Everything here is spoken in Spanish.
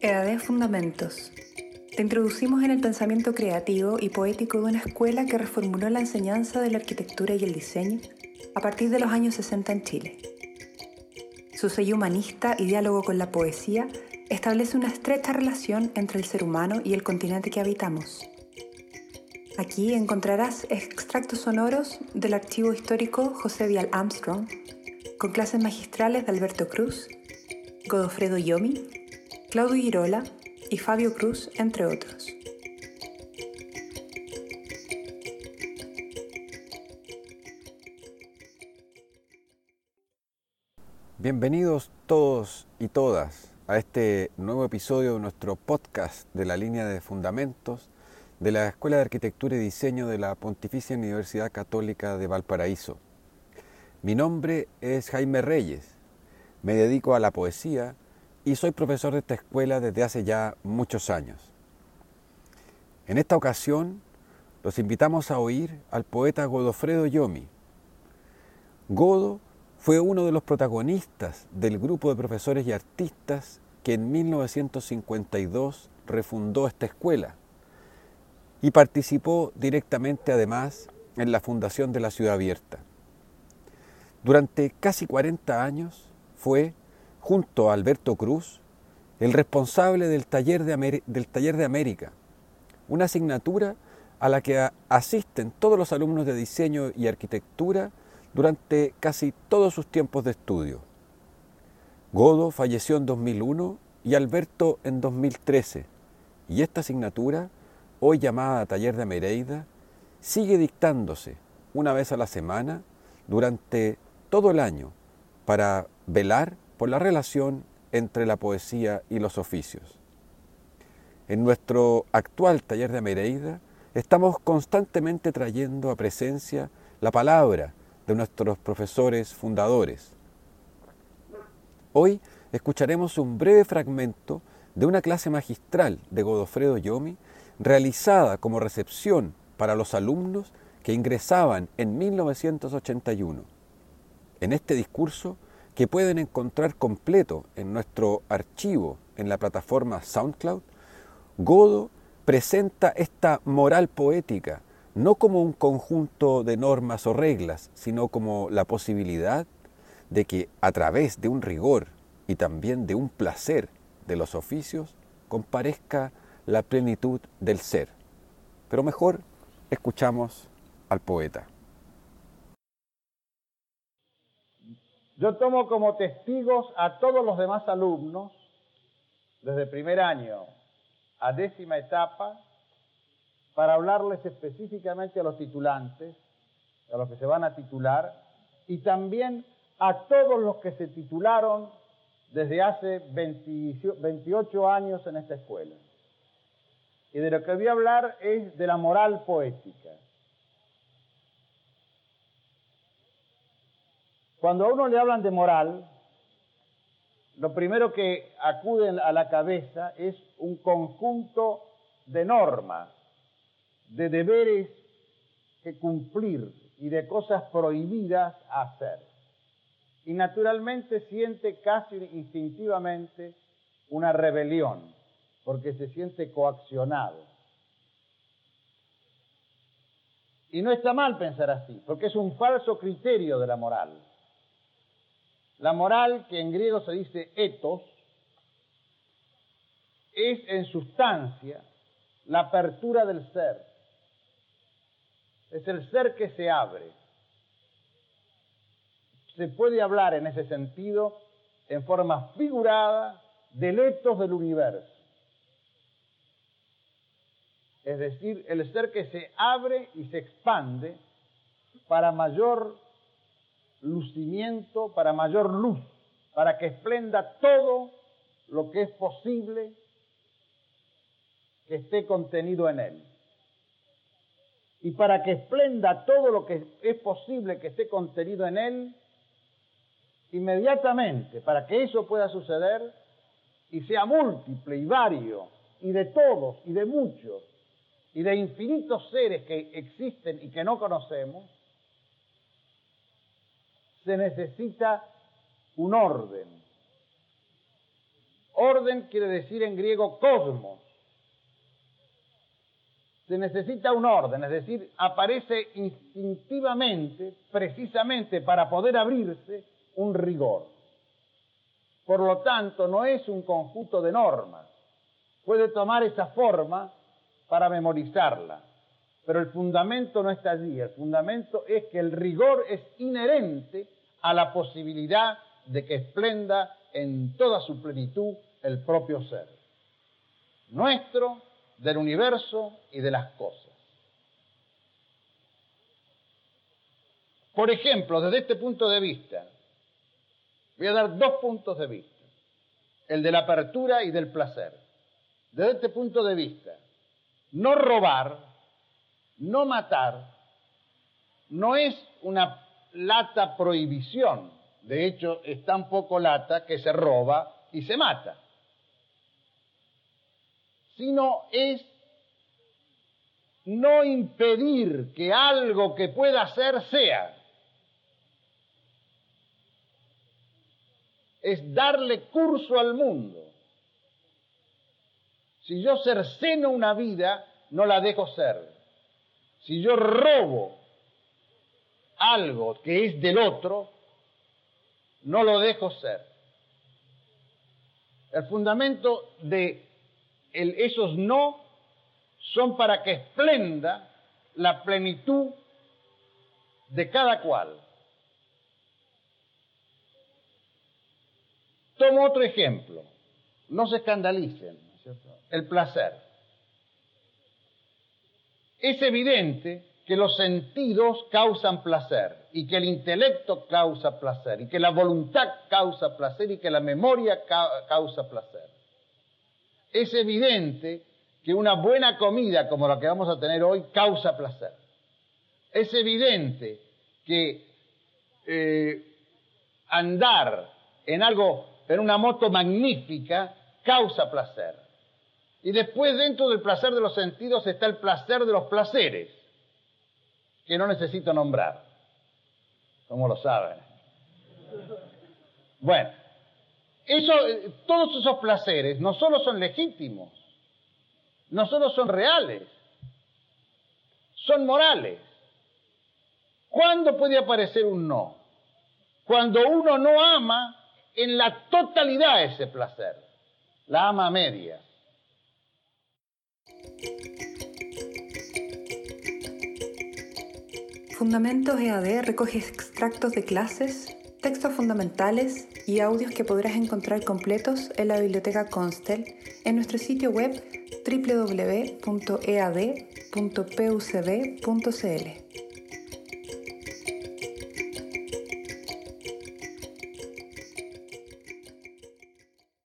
EAD Fundamentos. Te introducimos en el pensamiento creativo y poético de una escuela que reformuló la enseñanza de la arquitectura y el diseño a partir de los años 60 en Chile. Su sello humanista y diálogo con la poesía establece una estrecha relación entre el ser humano y el continente que habitamos. Aquí encontrarás extractos sonoros del archivo histórico José Vial Armstrong, con clases magistrales de Alberto Cruz, Godofredo Yomi, Claudio Girola y Fabio Cruz, entre otros. Bienvenidos todos y todas a este nuevo episodio de nuestro podcast de la línea de fundamentos de la Escuela de Arquitectura y Diseño de la Pontificia Universidad Católica de Valparaíso. Mi nombre es Jaime Reyes, me dedico a la poesía y soy profesor de esta escuela desde hace ya muchos años. En esta ocasión los invitamos a oír al poeta Godofredo Yomi. Godo fue uno de los protagonistas del grupo de profesores y artistas que en 1952 refundó esta escuela y participó directamente además en la fundación de la Ciudad Abierta. Durante casi 40 años fue, junto a Alberto Cruz, el responsable del taller de, del taller de América, una asignatura a la que asisten todos los alumnos de diseño y arquitectura durante casi todos sus tiempos de estudio. Godo falleció en 2001 y Alberto en 2013, y esta asignatura, hoy llamada Taller de Mereida, sigue dictándose una vez a la semana durante todo el año para velar por la relación entre la poesía y los oficios. En nuestro actual taller de Mereida estamos constantemente trayendo a presencia la palabra de nuestros profesores fundadores. Hoy escucharemos un breve fragmento de una clase magistral de Godofredo Yomi realizada como recepción para los alumnos que ingresaban en 1981. En este discurso, que pueden encontrar completo en nuestro archivo en la plataforma SoundCloud, Godo presenta esta moral poética no como un conjunto de normas o reglas, sino como la posibilidad de que a través de un rigor y también de un placer de los oficios comparezca la plenitud del ser. Pero mejor escuchamos al poeta. Yo tomo como testigos a todos los demás alumnos, desde primer año a décima etapa, para hablarles específicamente a los titulantes, a los que se van a titular, y también a todos los que se titularon desde hace 28 años en esta escuela. Y de lo que voy a hablar es de la moral poética. Cuando a uno le hablan de moral, lo primero que acude a la cabeza es un conjunto de normas de deberes que cumplir y de cosas prohibidas hacer. Y naturalmente siente casi instintivamente una rebelión, porque se siente coaccionado. Y no está mal pensar así, porque es un falso criterio de la moral. La moral, que en griego se dice etos, es en sustancia la apertura del ser, es el ser que se abre. Se puede hablar en ese sentido en forma figurada del etos del universo. Es decir, el ser que se abre y se expande para mayor lucimiento, para mayor luz, para que esplenda todo lo que es posible que esté contenido en él. Y para que esplenda todo lo que es posible que esté contenido en él, inmediatamente, para que eso pueda suceder y sea múltiple y vario, y de todos y de muchos, y de infinitos seres que existen y que no conocemos, se necesita un orden. Orden quiere decir en griego cosmos. Se necesita un orden, es decir, aparece instintivamente, precisamente para poder abrirse, un rigor. Por lo tanto, no es un conjunto de normas. Puede tomar esa forma para memorizarla, pero el fundamento no está allí. El fundamento es que el rigor es inherente a la posibilidad de que esplenda en toda su plenitud el propio ser, nuestro, del universo y de las cosas. Por ejemplo, desde este punto de vista, voy a dar dos puntos de vista, el de la apertura y del placer. Desde este punto de vista, no robar, no matar, no es una lata prohibición. De hecho, es tan poco lata que se roba y se mata sino es no impedir que algo que pueda ser sea. Es darle curso al mundo. Si yo cerceno una vida, no la dejo ser. Si yo robo algo que es del otro, no lo dejo ser. El fundamento de esos no son para que esplenda la plenitud de cada cual. Tomo otro ejemplo. No se escandalicen. El placer. Es evidente que los sentidos causan placer y que el intelecto causa placer y que la voluntad causa placer y que la memoria causa placer es evidente que una buena comida como la que vamos a tener hoy causa placer. Es evidente que eh, andar en algo, en una moto magnífica, causa placer. Y después dentro del placer de los sentidos está el placer de los placeres, que no necesito nombrar, como lo saben. Bueno, eso, todos esos placeres no solo son legítimos, no solo son reales, son morales. ¿Cuándo puede aparecer un no? Cuando uno no ama en la totalidad ese placer, la ama a medias. Fundamentos EAD recoge extractos de clases textos fundamentales y audios que podrás encontrar completos en la biblioteca Constel en nuestro sitio web www.ead.pucb.cl.